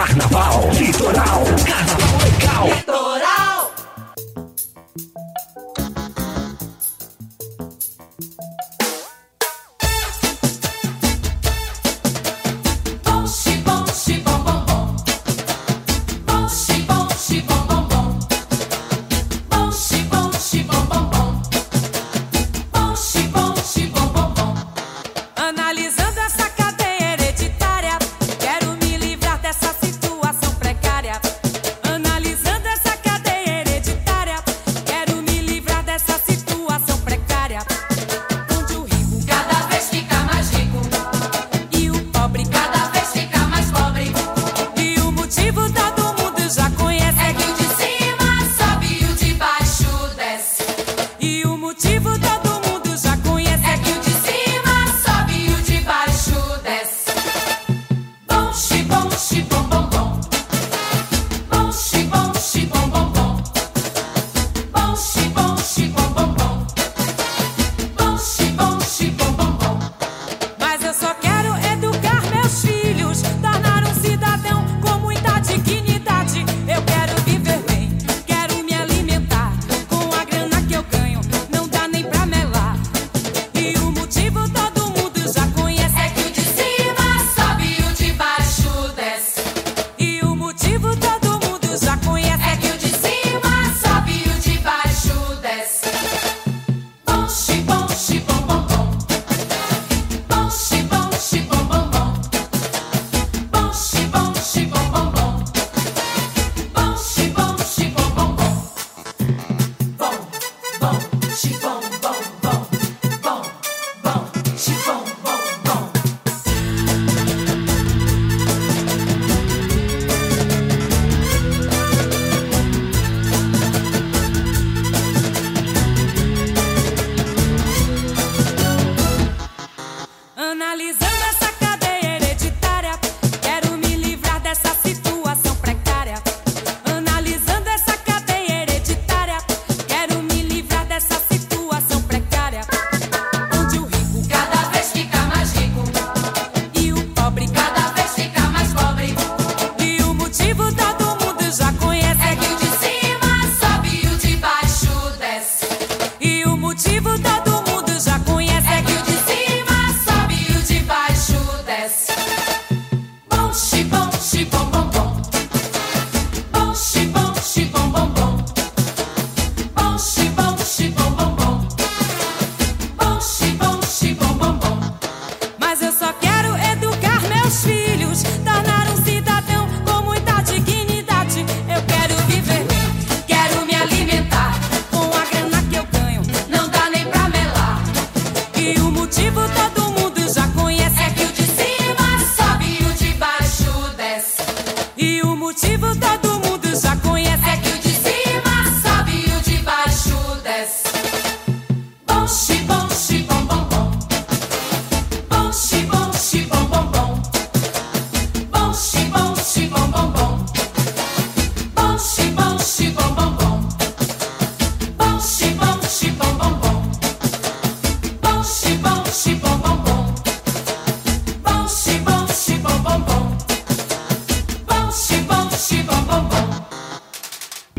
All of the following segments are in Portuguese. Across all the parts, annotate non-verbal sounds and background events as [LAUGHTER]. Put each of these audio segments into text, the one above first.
Carnaval Litoral. Carnaval legal. Litoral.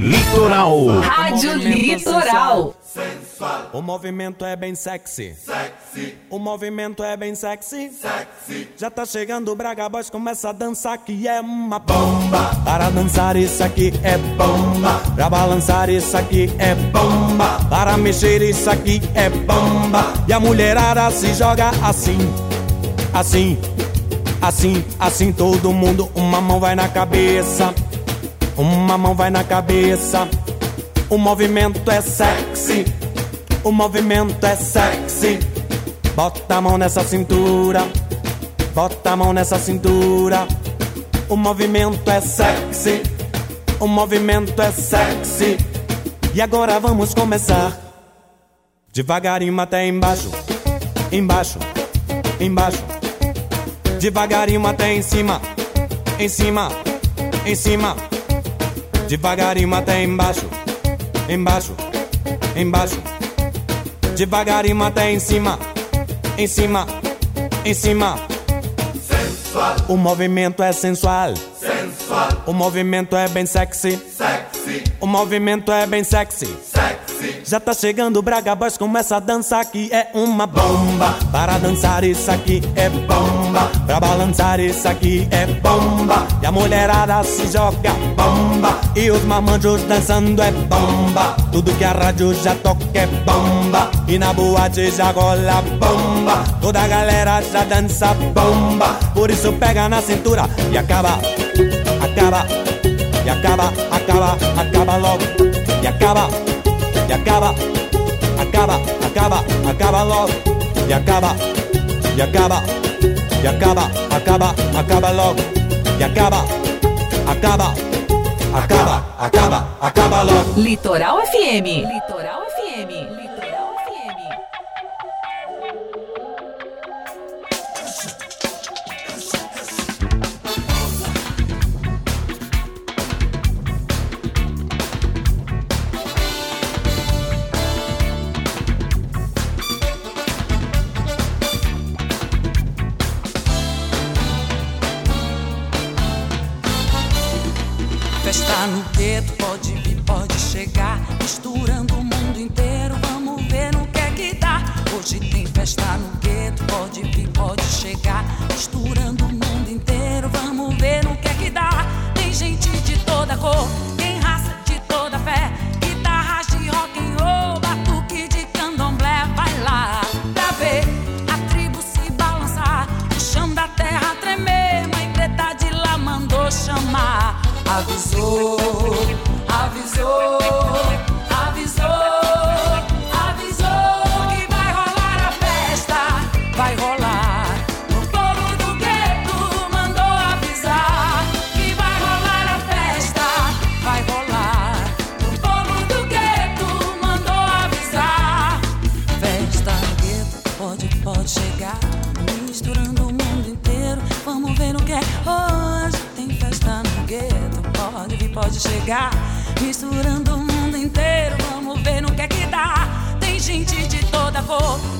Litoral. Rádio Litoral. Sensual. O movimento é bem sexy. Sexy. O movimento é bem sexy. Sexy. Já tá chegando o Braga Boys, começa a dançar que é uma bomba. Para dançar isso aqui é bomba. Para balançar isso aqui é bomba. Para mexer isso aqui é bomba. E a mulherada se joga assim, assim, assim, assim todo mundo. Uma mão vai na cabeça uma mão vai na cabeça. O movimento é sexy. O movimento é sexy. Bota a mão nessa cintura. Bota a mão nessa cintura. O movimento é sexy. O movimento é sexy. E agora vamos começar. Devagarinho até embaixo. Embaixo. Embaixo. Devagarinho até em cima. Em cima. Em cima Devagarinho até embaixo, embaixo, embaixo. Devagarinho até em cima, em cima, em cima. Sensual. O movimento é sensual. Sensual. O movimento é bem sexy. Sexy. O movimento é bem sexy. Sexy. Já tá chegando Braga Boys, começa a dançar que é uma bomba. Para dançar isso aqui é bomba. Pra balançar isso aqui é bomba. E a mulherada se joga bomba. E os mamanjos dançando é bomba. Tudo que a rádio já toca é bomba. E na boate já rola bomba. Toda a galera já dança bomba. Por isso pega na cintura e acaba, acaba, e acaba, acaba, acaba logo. E acaba e acaba, acaba, acaba, acaba logo, e acaba, e acaba, e acaba, acaba, acaba logo, e acaba, acaba, acaba, acaba, acaba logo. Litoral FM.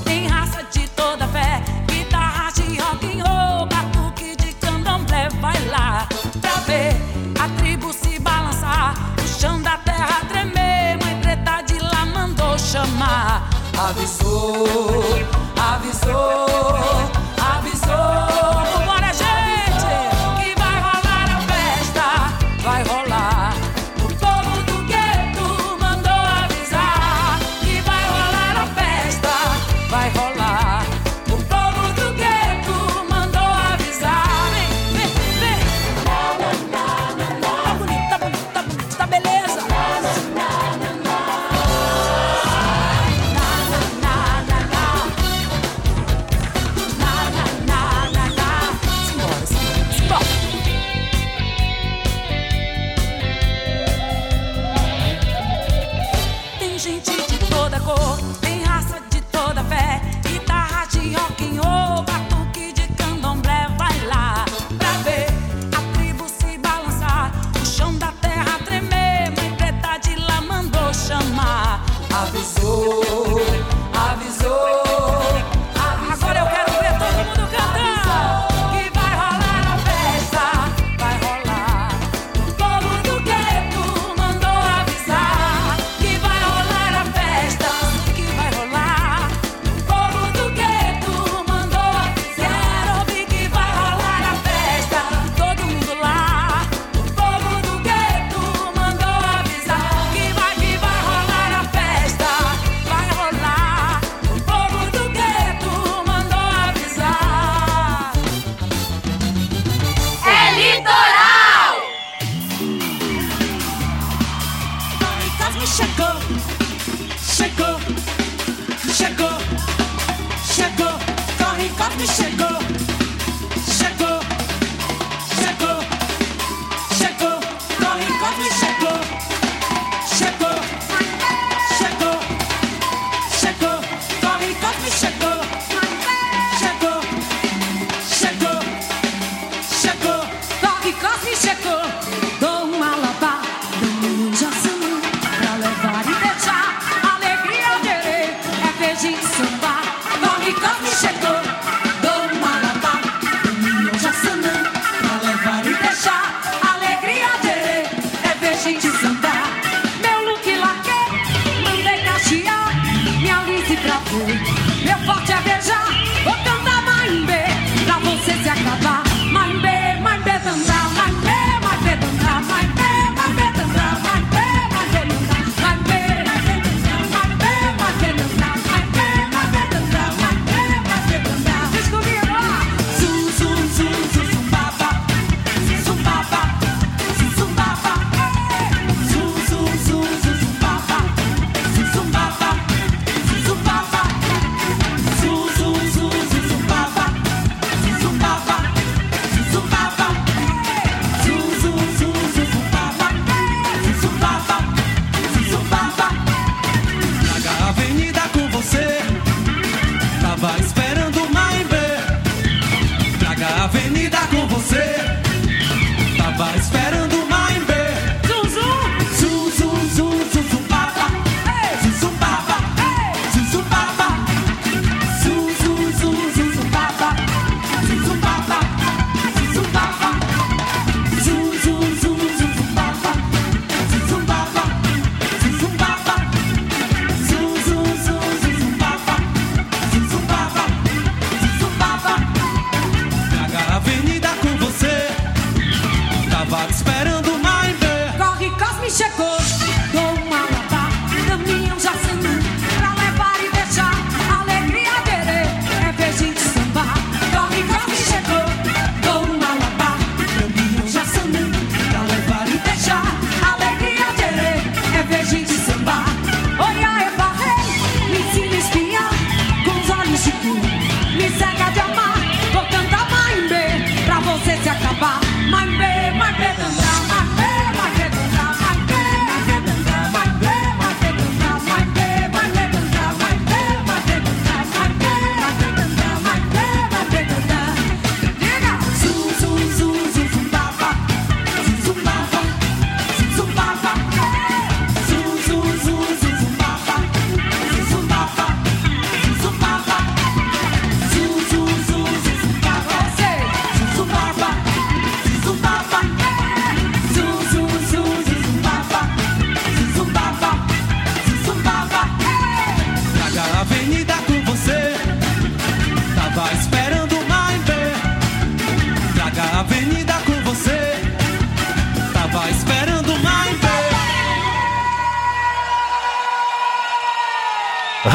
Tem raça de toda fé. Guitarra de rock and roll, batuque de candomblé. Vai lá pra ver a tribo se balançar. O chão da terra tremer. Mãe preta de lá mandou chamar. Avisou, avisou, avisou. the shit.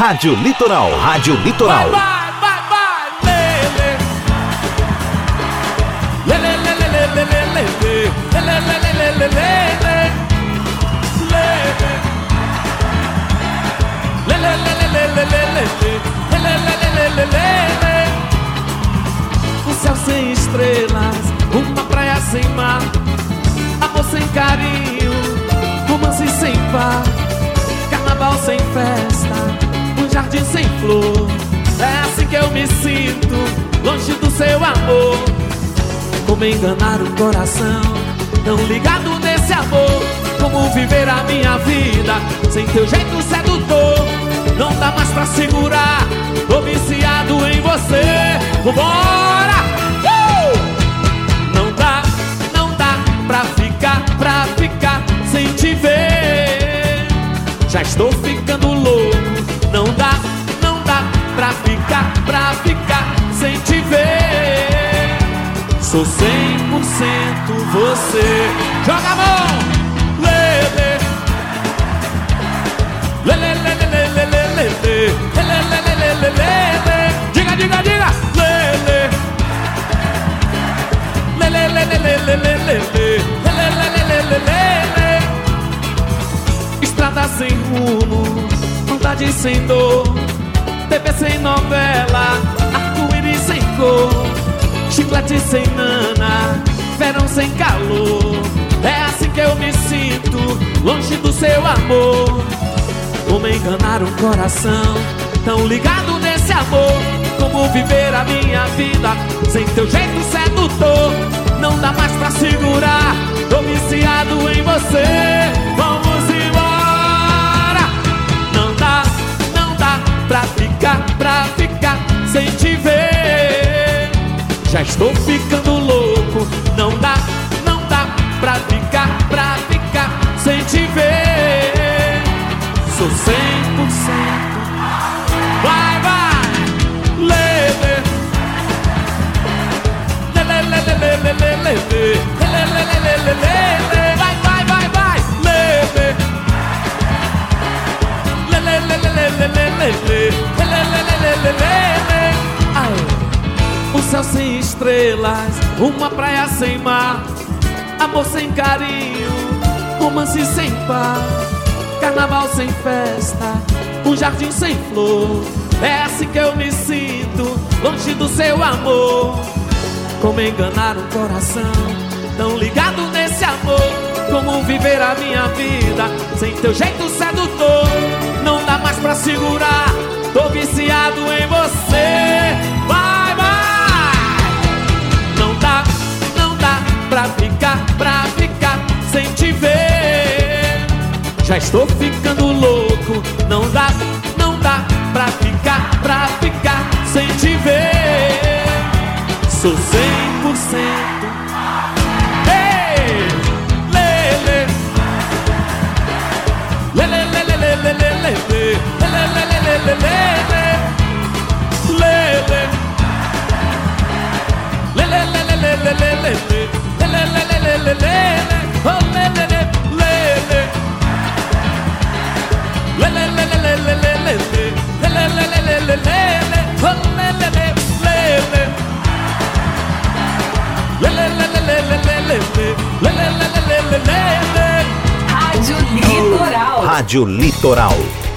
Rádio Litoral. Rádio Litoral. Vai, jardim sem flor. É assim que eu me sinto, longe do seu amor. Como enganar o coração, tão ligado nesse amor. Como viver a minha vida sem teu jeito sedutor. Não dá mais pra segurar, tô viciado em você. Vambora! Uh! Não dá, não dá pra ficar, pra ficar sem te ver. Já estou ficando louco. Pra ficar sem te ver. Sou 100% você. Joga a mão! Lele. Lele, lele, lele, lele, lele. Lele, lele, lele. Diga, diga, diga! Lele, lele, lele, lele, lele. Lele, lele, lele, lele. Estrada sem rumo, vontade sem dor, TV sem novela, arco-íris sem cor, chiclete sem nana, verão sem calor. É assim que eu me sinto, longe do seu amor. Como enganar um coração tão ligado nesse amor? Como viver a minha vida sem teu jeito sedutor? Não dá mais pra segurar, tô viciado em você. Pra ficar sem te ver. Já estou ficando louco, não dá, não dá pra ficar, pra ficar sem te ver. Sou 100%. O céu sem estrelas, uma praia sem mar, amor sem carinho, romance sem par. Carnaval sem festa, um jardim sem flor. É assim que eu me sinto, longe do seu amor. Como enganar um coração, tão ligado nesse amor. Como viver a minha vida sem teu jeito sedutor. Não dá mais pra segurar, tô viciado em você. Vai, vai! Não dá, não dá pra ficar, pra ficar sem te ver. Já estou ficando louco, não dá, não dá pra ficar, pra ficar sem te ver. Sou 100%. Rádio Litoral.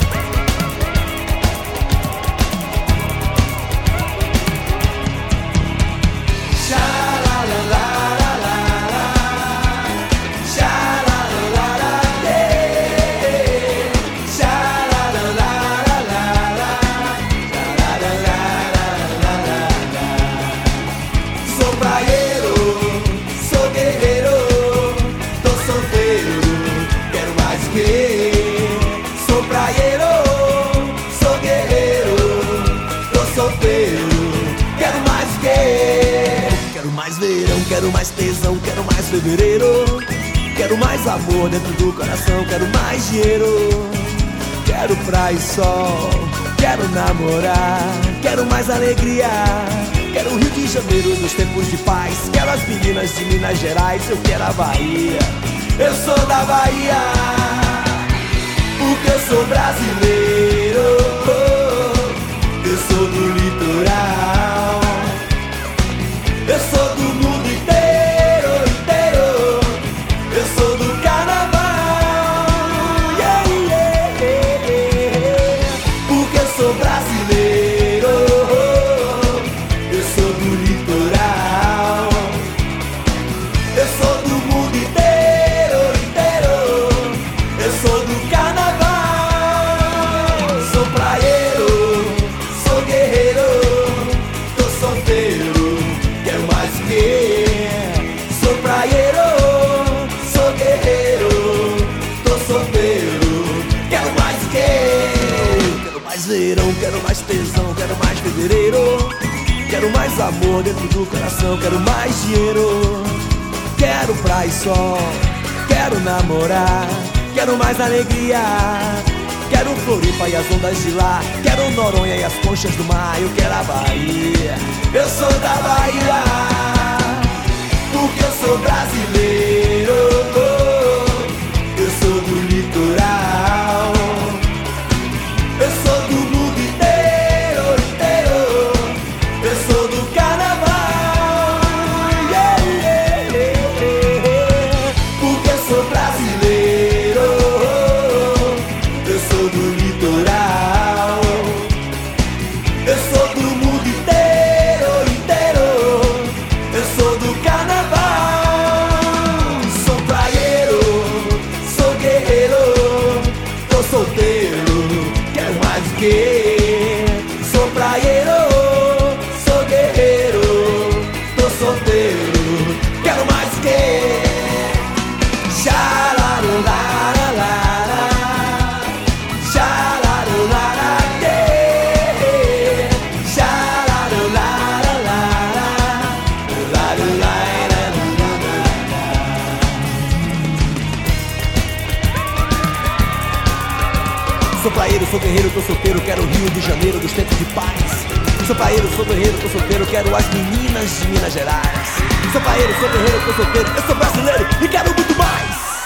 Fevereiro. Quero mais amor dentro do coração, quero mais dinheiro. Quero praia e sol, quero namorar, quero mais alegria. Quero o Rio de Janeiro nos tempos de paz. Quero as meninas de Minas Gerais, eu quero a Bahia. Eu sou da Bahia, porque eu sou brasileiro. sou do litoral. Amor dentro do coração, quero mais dinheiro. Quero praia e sol, quero namorar, quero mais alegria. Quero Floripa e as ondas de lá, quero Noronha e as conchas do mar, eu quero a Bahia. Eu sou da Bahia, porque eu sou brasileiro. Sou praieiro, sou guerreiro, tô solteiro, quero as meninas de Minas Gerais. Sou praieiro, sou guerreiro, tô solteiro, eu sou brasileiro e quero muito mais.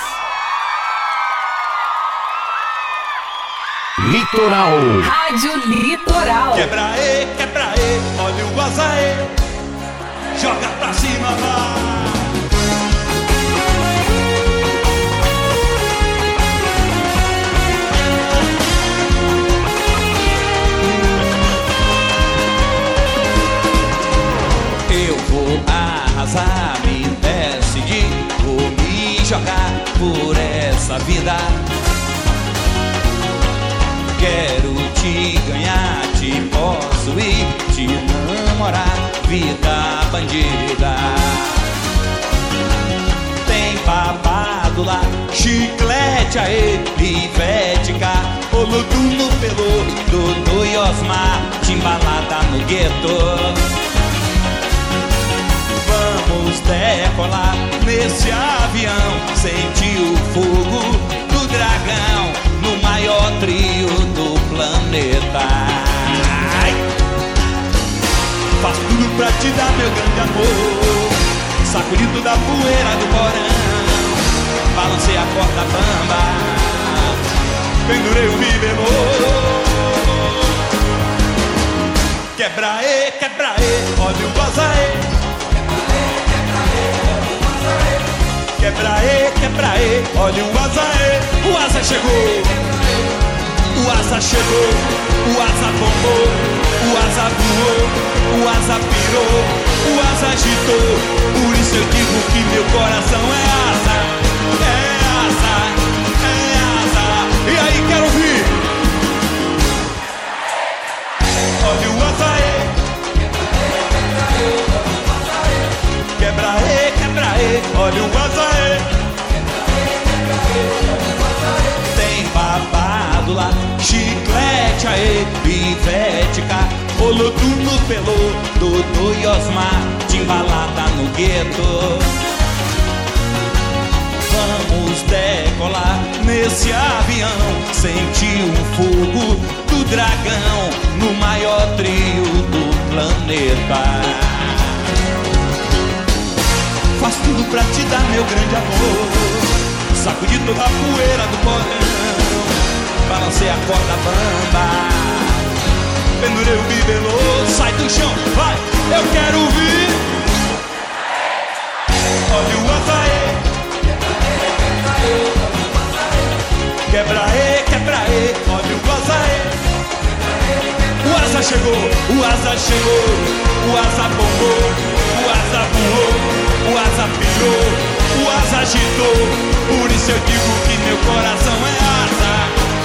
Litoral. Rádio Litoral. Quebra aí, quebra aí, olha o guazaê. Joga pra cima, vai. Jogar por essa vida. Quero te ganhar, te possuir, te namorar, vida bandida. Tem babado lá, chiclete aí, pivete cá, no pelo, Dodô e Osmar, timbalada no gueto. Vamos decolar nesse avião, sentir o fogo do dragão no maior trio do planeta. Ai. Faço tudo pra te dar meu grande amor, sacudido da poeira do porão, balancei a corda bamba, pendurei o mi bemol. Quebra aí, quebra aí, olha o bazaê. Quebra aí, quebra aí, olha o aí, o asa chegou. O asa chegou, o asa bombou, o asa voou, o asa pirou, o asa agitou. Por isso eu digo que meu coração é asa, é asa, é asa. E aí, quero ouvir. Olha o asa cá, olodo no pelô, Dodô e Osmar, timbalada no gueto. Vamos decolar nesse avião, sentir o fogo do dragão no maior trio do planeta. Faço tudo pra te dar meu grande amor Sacudi toda a poeira do porão Balancei a corda bamba pendurei o bibelô, sai do chão, vai, eu quero ouvir. Olha o açaí. Quebra e, quebra e, olha o açaí. O asa chegou, o asa chegou, o asa bombou, o asa voou, o asa pirou, o asa agitou. Por isso eu digo que meu coração é asa,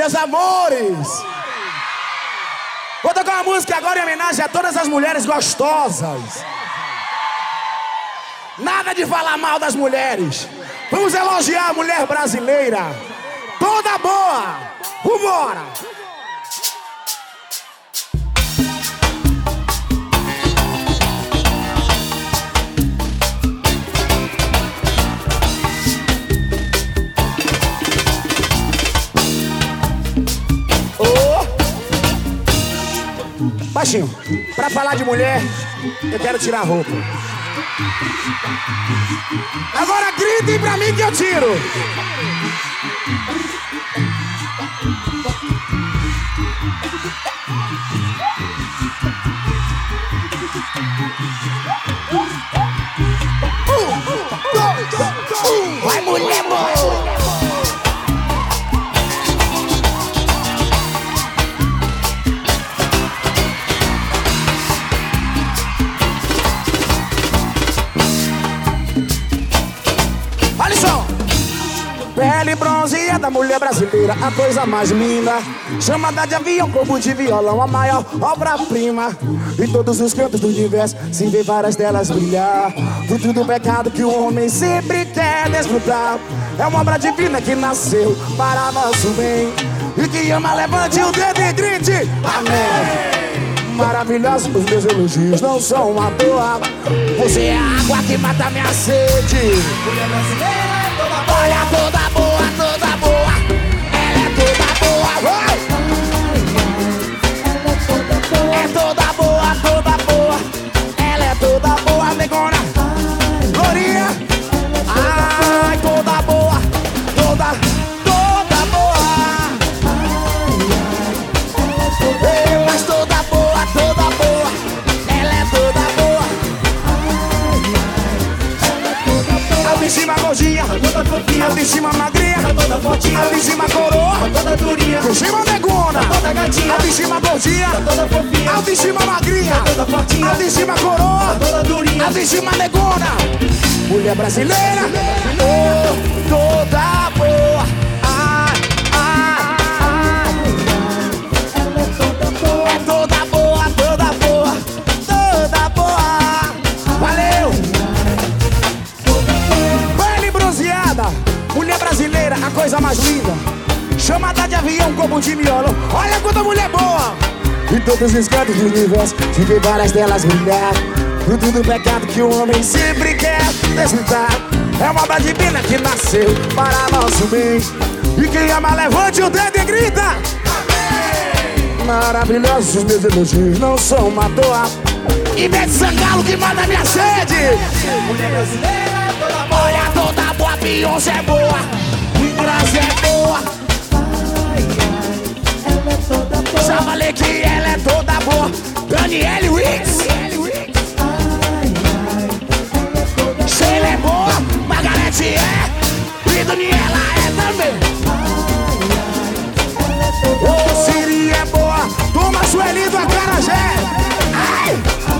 Meus amores! Vou tocar uma música agora em homenagem a todas as mulheres gostosas. Nada de falar mal das mulheres. Vamos elogiar a mulher brasileira. Toda boa! Vambora! Baixinho, pra falar de mulher, eu quero tirar a roupa. Agora gritem pra mim que eu tiro. Bronzeada, mulher brasileira, a coisa mais linda. Chamada de avião, como de violão, a maior obra-prima. Em todos os cantos do universo, se vê várias delas brilhar. Fruto do pecado que o homem sempre quer desfrutar. É uma obra divina que nasceu para nosso bem. E que ama, levante o dedo e grite: Amém. Maravilhosos os meus elogios não são à toa. Você é a água que mata minha sede. Olha toda toda boa, toda boa. Ela é toda boa, negona. Glorinha. Ai, toda boa, toda, toda boa. Ei, mas toda boa, toda boa. Ela é toda boa. A cima gordinha, a cima magrinha, a cima coroa, a de cima negona, a de cima gordinha, a de cima magrinha, a de cima coroa, a de cima negona. Mulher brasileira, oh, avião como de miolo. Olha quanta mulher boa! Em todos os cantos do universo, vê várias delas brilhar. Fruto do pecado que o homem sempre quer desfrutar. É uma obra divina que nasceu para nosso bem. E quem ama, levante o dedo e grita. Maravilhosos os meus elogios, não são uma toa. E Bete Sangalo que manda minha sede. Mulher brasileira, toda boa. Olha toda boa, Beyoncé é boa. Graça é Já falei que ela é toda boa. Daniele Wicks. Sheila é boa, Margarete é. E Daniela é também. Ô, Siri é boa, toma Sueli do Acarajé. Ai!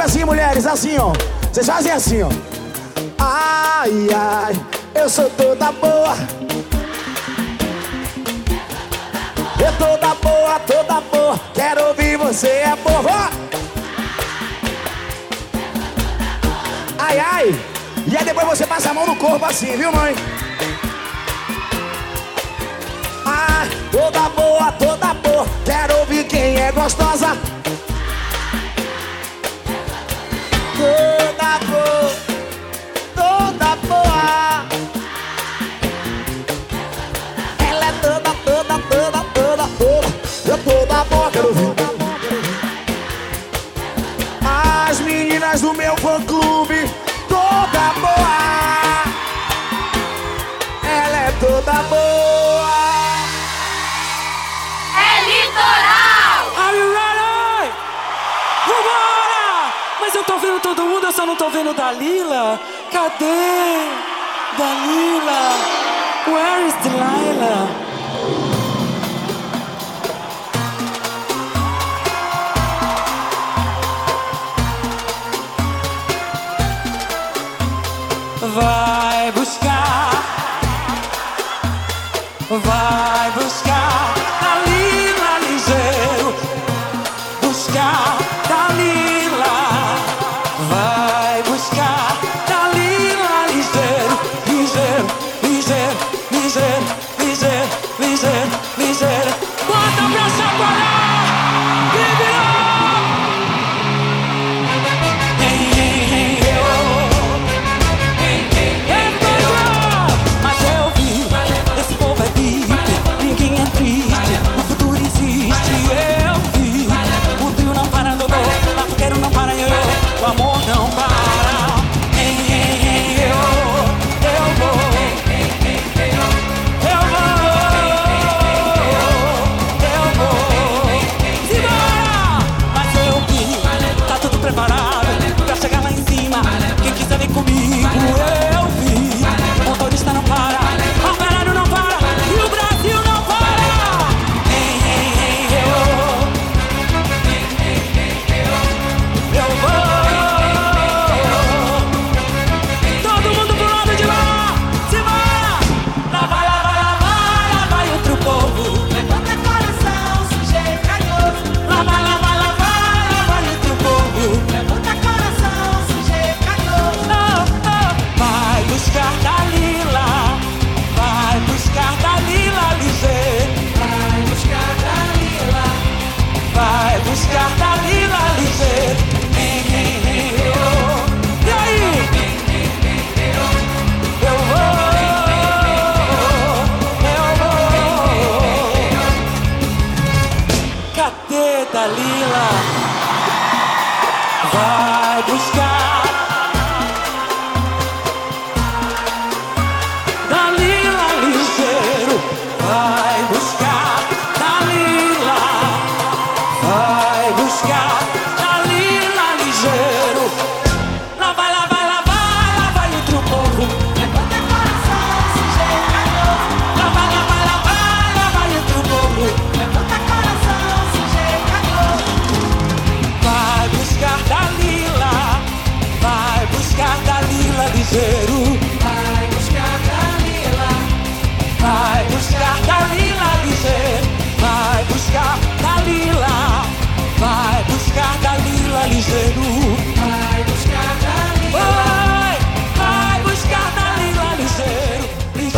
aqui, mulheres, assim, ó. Vocês fazem assim, ó. Ai, ai, eu sou toda boa. Eu toda boa, toda boa. Quero ouvir você, é boa. Ai, ai. E aí depois você passa a mão no corpo assim, viu, mãe? Ah, toda boa, toda boa. Quero ouvir quem é gostosa. Toda boa. Ela é toda, toda, toda, toda, toda. Toda boa, quero ouvir. As meninas do meu fã vendo Dalila. Cadê? Dalila? Where is Delilah? Vai Vai buscar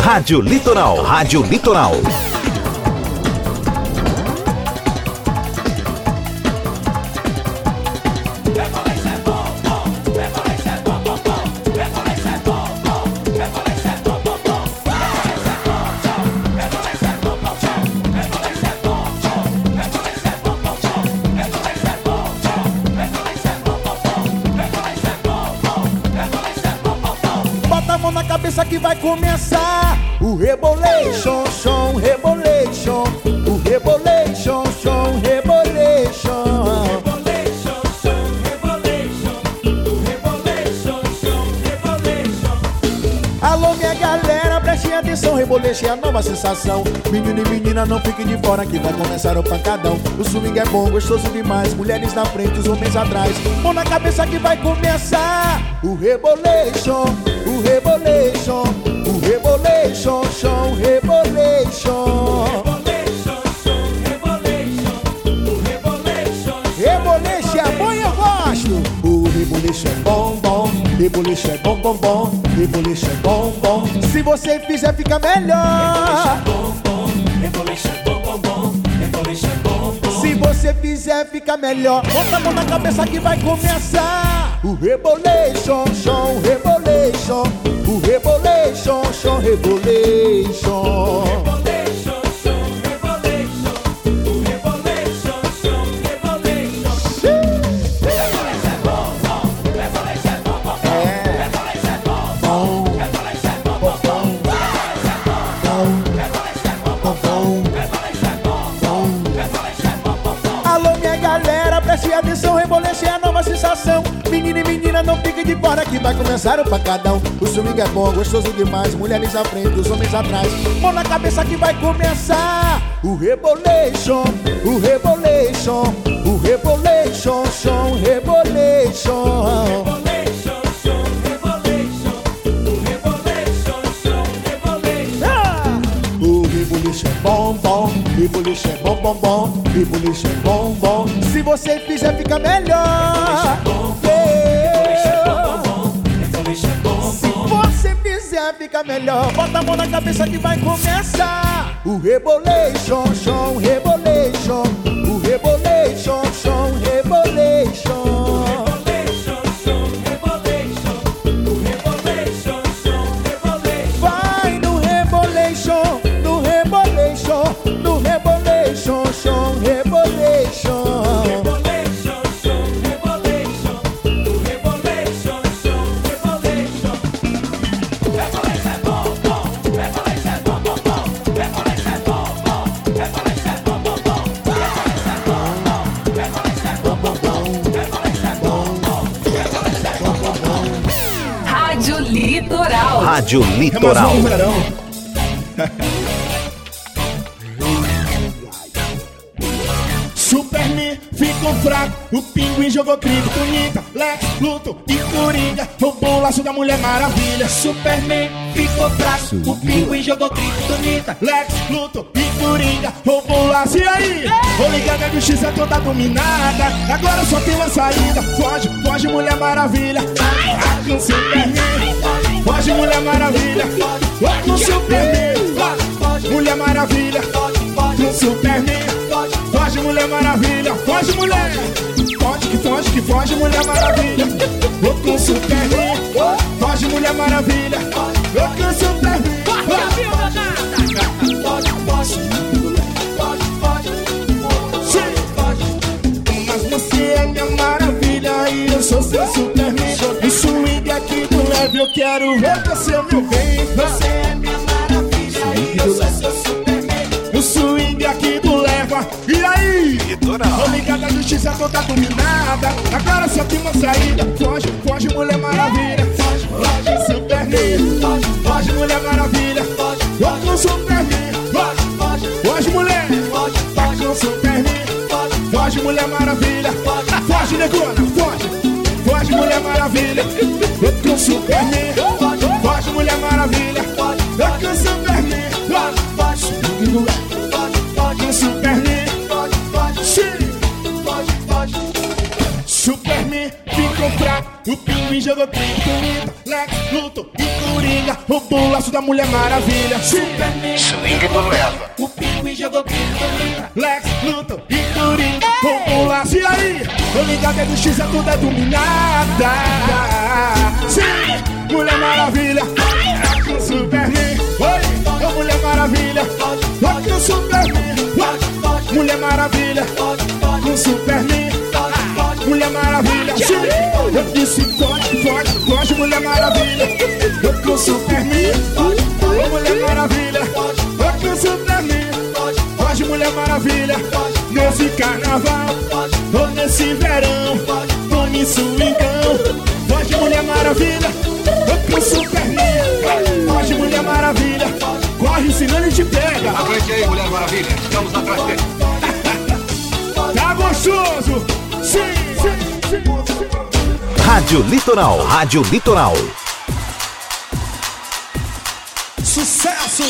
Rádio Litoral. Rádio Litoral. Bota rebolation, som, rebolation, o rebolation, som, rebolation. Alô, minha galera, prestem atenção, reboleixo é a nova sensação. Menino e menina, não fiquem de fora que vai começar o pancadão. O swing é bom, gostoso demais. Mulheres na frente, os homens atrás. Mão na cabeça que vai começar o rebolation, o rebolation, o rebolation, chão, rebolation. Reboleixo é bom e eu gosto. O reboleixo é bom, bom. Reboleixo é bom, bom, bom. Reboleixo é bom, bom. Se você fizer, fica melhor. Se você fizer, fica melhor. Bota a mão na cabeça que vai começar. O rebolation, chão, rebolation. O rebolation, chão, rebolation. De fora que vai começar o pancadão. O swing é bom, gostoso demais. Mulheres à frente, os homens atrás. Mão na cabeça que vai começar. O rebolation, o rebolation, o rebolation, chão, rebolation. Ah! O rebuliço é bom, bom, rebuliço é bom, bom, bom, é bom, bom. Se você fizer, fica melhor. Fica melhor. Bota a mão na cabeça que vai começar. O rebolation, chão, rebolation. O fraco, o pinguim jogou criptonita, Lex, Luto e Coringa roubou o laço. E aí? Vou ligar a justiça toda dominada, agora só tem uma saída. Foge, foge Mulher Maravilha, vai com Superman. Foge Mulher Maravilha, com Superman. Vai, Mulher Maravilha, com Superman. Foge, Mulher Maravilha, foge, mulher. Foge que foge que foge, Mulher Maravilha. Vou com Superman. Foge, Mulher Maravilha. Vou eu quero ver você, meu bem. Você é minha maravilha e eu sou seu Superman. O swing aqui do leva, e aí? Tô ligado, a justiça toda dominada. Agora só tem uma saída. Foge, foge, mulher maravilha. Foge, foge, Superman. Foge, foge, mulher maravilha. Foge, com Superman. Foge, foge, foge, mulher. Foge, foge, Superman. Foge, foge, mulher maravilha. Foge, negona, foge. Foge, mulher maravilha. com Superman. Foge, foge, mulher maravilha. com Superman. Foge, foge, do lado. Com Superman. Sim. Superman ficou fraco, o pinguim jogou criptonita, Lex, Luto e Coringa roubou o laço da Mulher Maravilha. Superman Swing do leva. o pinguim jogou criptonita, Lex, Luto e Coringa roubou o laço. E aí? Tô ligado, é do X, é tudo é dominada. Sim, Mulher Maravilha, é com Superman. Oi, Mulher Maravilha, é com Superman. Mulher Maravilha, com Superman. Mulher Maravilha, sim. Eu disse foge, foge, foge, Mulher Maravilha. Eu com Superman. Ô, Mulher Maravilha, eu com Superman. Foge, Mulher Maravilha. Nesse carnaval, nesse verão, tô me swingão. Foge, Mulher Maravilha, eu com Superman. Foge, Mulher Maravilha. Corre, senão ele te pega. Aguente aí, Mulher Maravilha. Estamos atrás dele. [LAUGHS] Tá gostoso? Sim, sim, sim. Rádio Litoral. Rádio Litoral. Sucesso!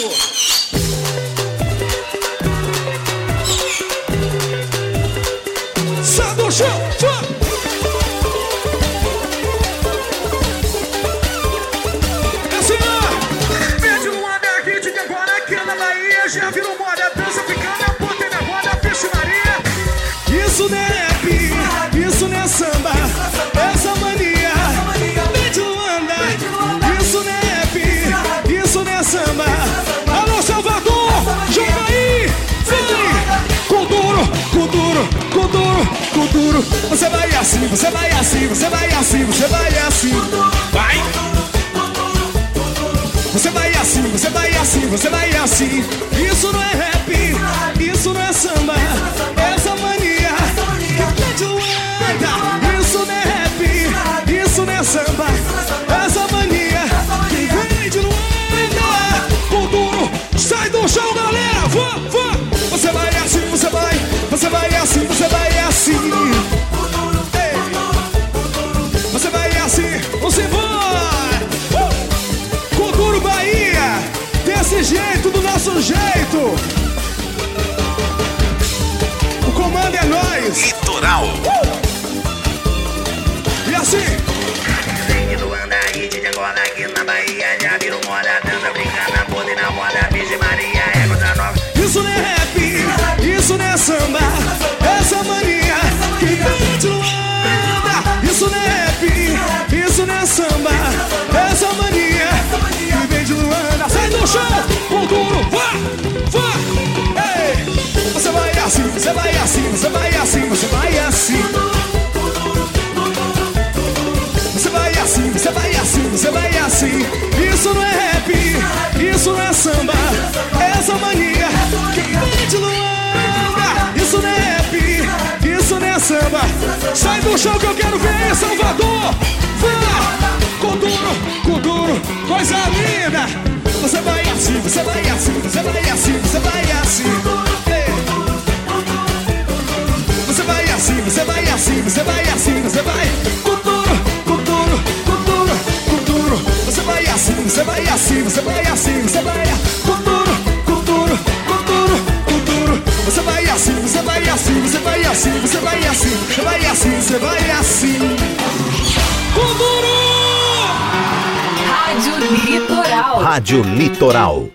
Você vai assim, você vai assim, você vai assim Vai! Você vai assim, você vai assim, você vai assim. Isso não é rap, isso não é samba. Essa mania que tá de Luanda. Isso não é rap, isso não é samba. Essa mania que vem de Luanda. Com duro, sai do chão, galera. Vá, vá. Você vai assim, você vai, você vai assim, você vai assim. O comando é nós. Litoral. E assim, Vem do Andaí, de Angola assim, você vai assim, você vai assim, você vai assim. Você vai assim, você vai assim, você vai assim. Isso não é rap, isso não é samba. Essa mania que vem de Luanda. Isso não é rap, isso não é samba. Sai do chão que eu quero ver, Salvador. Vá, com duro, com duro, coisa linda. Você vai assim, você vai assim, você vai assim, você vai com duro, com duro, com duro, com duro. Você vai assim, você vai assim, você vai assim, você vai assim, você vai assim, você vai assim. Com duro! Rádio Litoral. Rádio Litoral.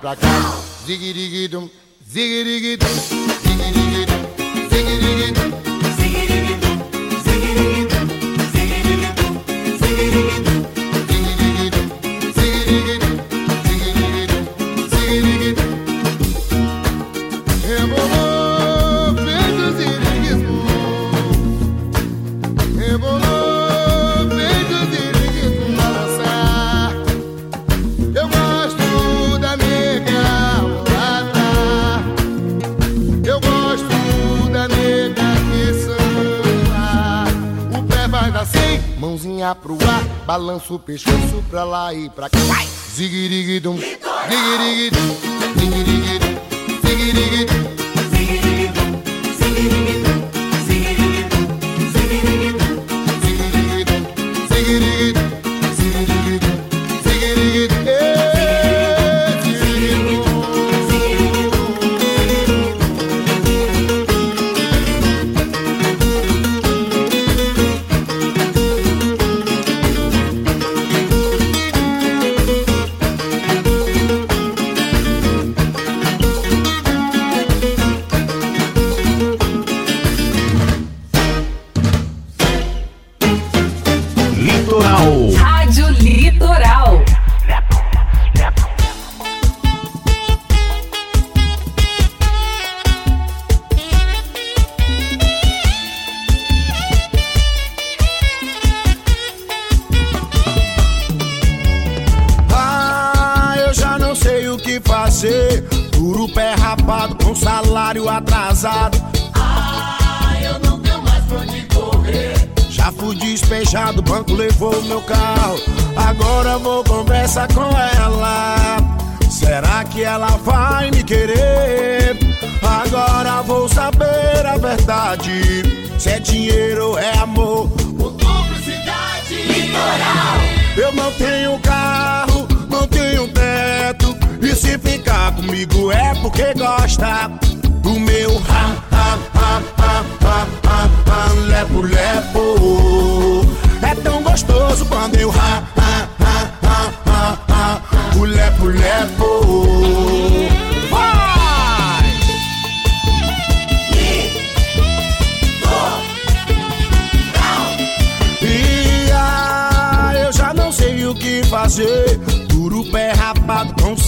program. Ziggy diggy dum, ziggy diggy dum. Assim, mãozinha pro ar, balança o pescoço pra lá e pra cá. Vai! Zigirigidum, zigirigidum, zigirigidum, zigirigidum.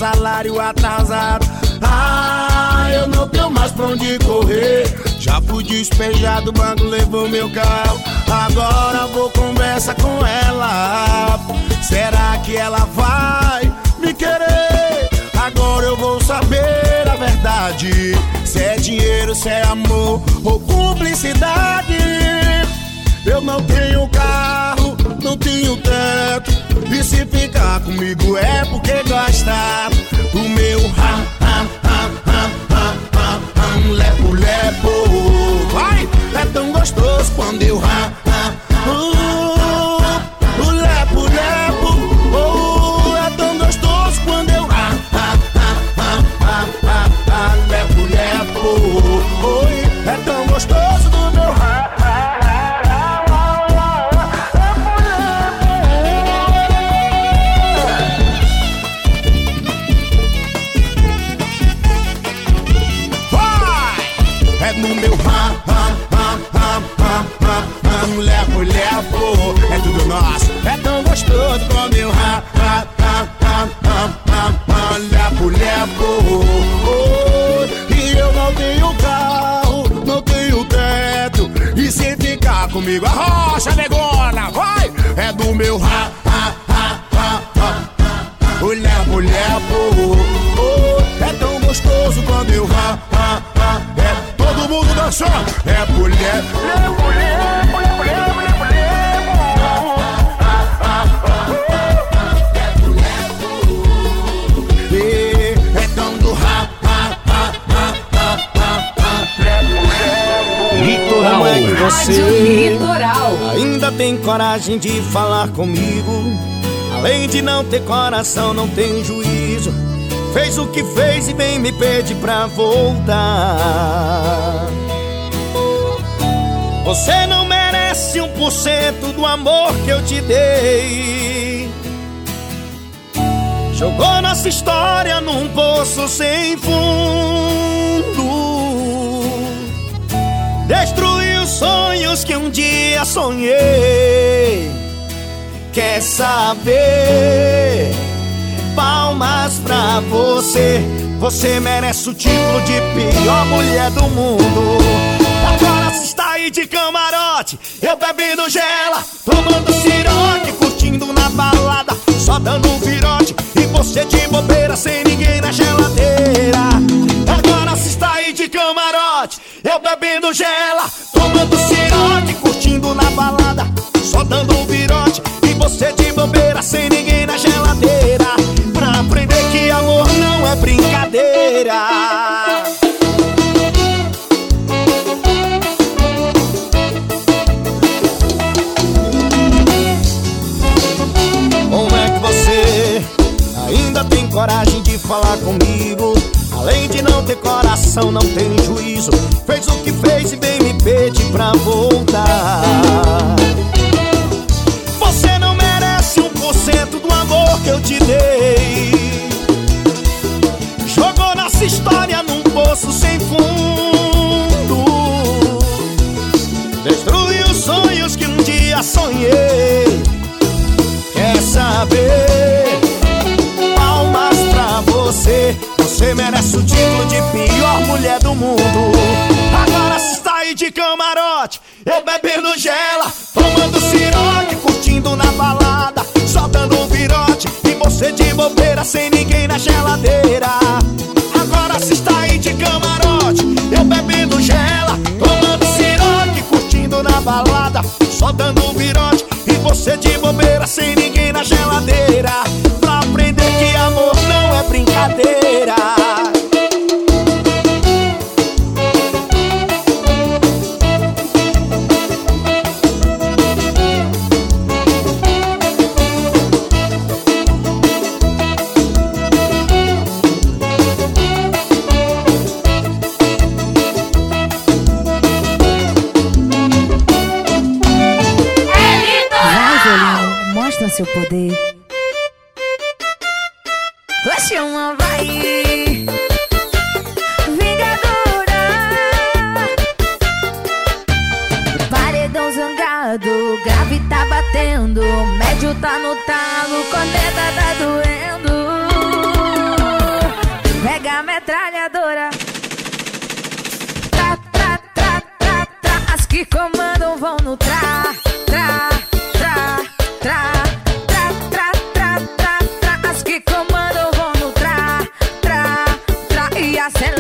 Salário atrasado. Ah, eu não tenho mais pra onde correr. Já fui despejado, o banco levou meu carro. Agora vou conversar com ela. Será que ela vai me querer? Agora eu vou saber a verdade. Se é dinheiro, se é amor ou cumplicidade. Eu não tenho carro, não tenho teto. E se ficar comigo é porque gosta do meu ram, ram, ram, ram, ram, ram, ram, lepo, lepo. Vai, é tão gostoso quando eu ram, ram, uh, o É tudo nosso, é tão gostoso quando eu ram, ram, ram, ram, ram, ram, ram, lepo, lepo. Oh, e eu não tenho carro, não tenho teto. E se ficar comigo, a rocha negona, vai! É do meu ram, ram, ram, ram, ram, o lepo, lepo. Oh, é tão gostoso quando eu ram, ram. É todo mundo dançando. É mulher, lepo, lepo, você Litoral. ainda tem coragem de falar comigo? Além de não ter coração, não tem juízo. Fez o que fez e bem me pede pra voltar. Você não merece um por cento do amor que eu te dei. Jogou nossa história num poço sem fundo. Destruiu sonhos que um dia sonhei. Quer saber? Palmas pra você. Você merece o título de pior mulher do mundo. Agora se está aí de camarote, eu bebendo gela, tomando siroque, curtindo na balada, só dando um virote. E você de bobeira, sem ninguém na geladeira. De camarote, eu bebendo gela, tomando siroque, curtindo na balada, só dando um virote. E você de bobeira, sem ninguém na geladeira. Pra aprender que amor não é brincadeira. Como é que você ainda tem coragem de falar comigo? Ter coração, não tem juízo. Fez o que fez e bem me pede pra voltar. Mulher do mundo. Agora aí de camarote, eu bebendo gela, hacerlo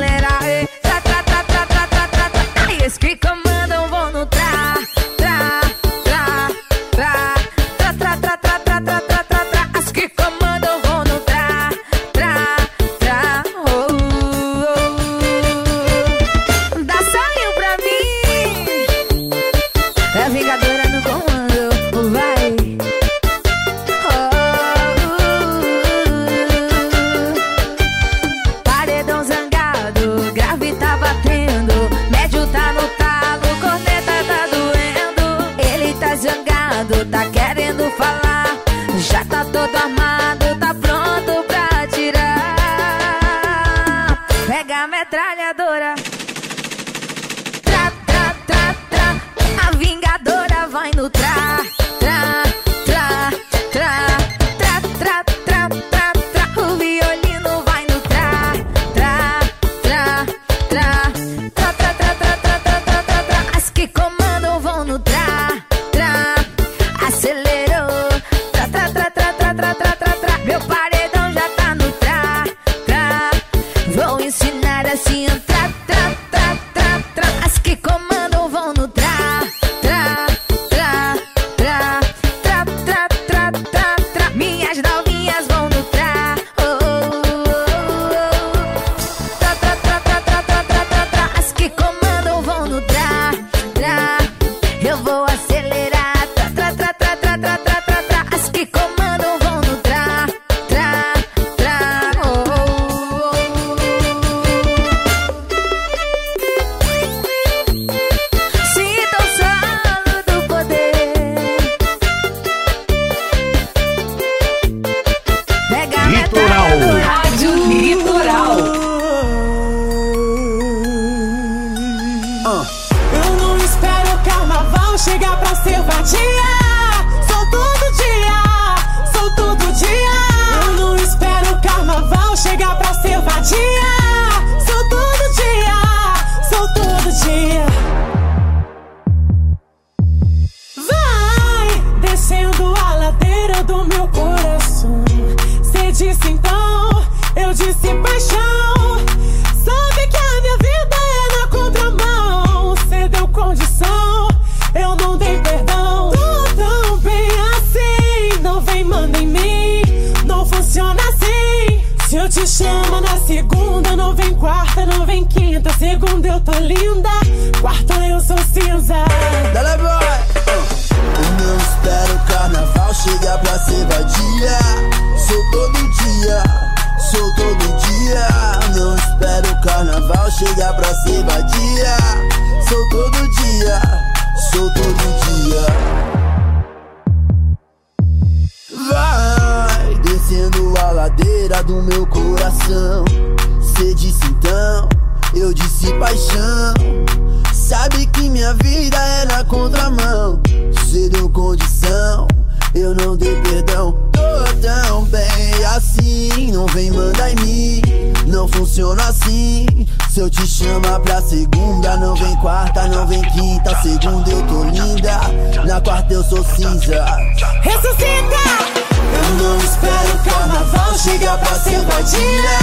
chegar pra ser vadia.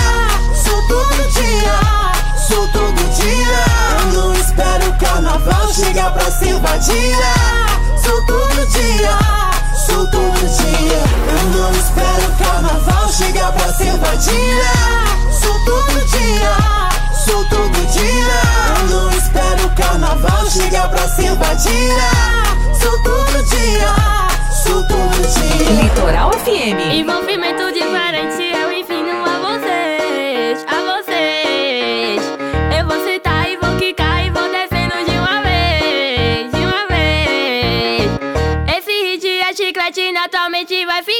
Sou todo dia, sou todo dia. Eu não espero o carnaval chegar pra ser vadia. Sou todo dia, sou todo dia. Eu não espero o carnaval chegar pra ser vadia. Sou todo dia. Sou todo dia, eu não espero o carnaval chegar pra ser vadia. Sou todo dia, Litoral FM. Envolvimento diferente, eu ensino a vocês, a vocês. Eu vou citar e vou quicar e vou descendo de uma vez, de uma vez. Esse hit é chiclete, naturalmente vai ficar.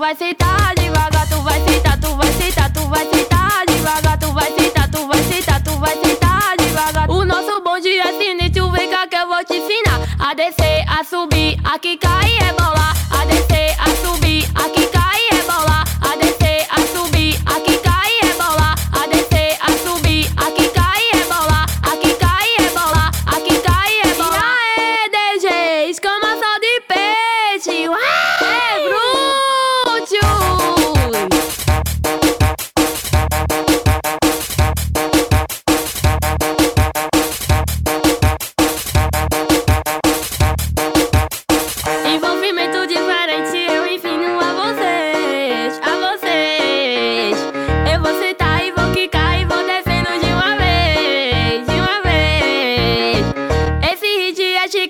Vai sentar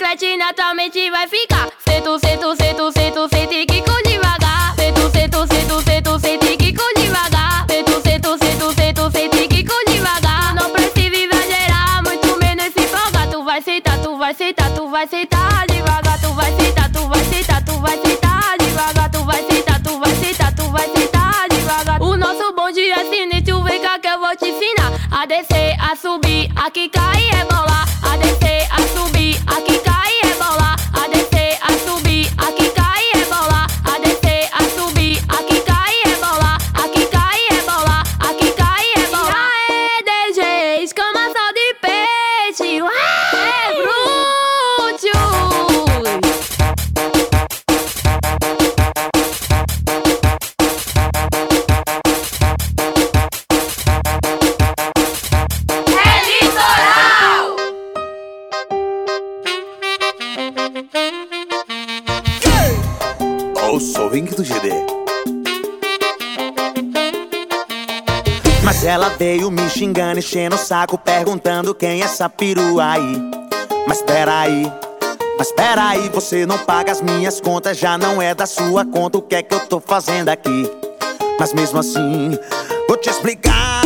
chiclete, naturalmente vai ficar. Sento, sento, sento, sento, sento e quico devagar. Sento, sento, sento, sento, sento e quico devagar. Sento, sento, sento, sento, sento e quico devagar. Não precisa exagerar, muito menos se empolgar. Tu vai sentar, tu vai sentar, tu vai sentar devagar. Tu vai sentar, tu vai sentar, tu vai sentar devagar. Tu vai sentar, tu vai sentar, tu vai sentar devagar. O nosso bonde é sinistro, vem cá que eu vou te ensinar. A descer, a subir, a quicar e rebolar. Essa perua aí. Mas peraí, mas peraí, você não paga as minhas contas, já não é da sua conta, o que é que eu tô fazendo aqui? Mas mesmo assim, vou te explicar.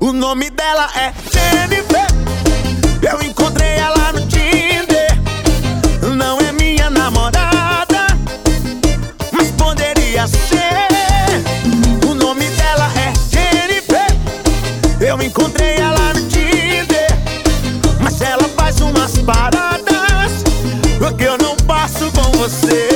O nome dela é Jennifer. Eu encontrei você.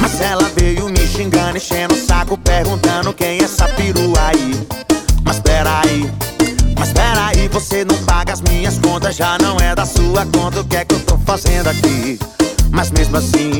Mas ela veio me xingando, enchendo o saco, perguntando quem é essa perua aí. Mas peraí, mas peraí, você não paga as minhas contas, já não é da sua conta, o que é que eu tô fazendo aqui? Mas mesmo assim,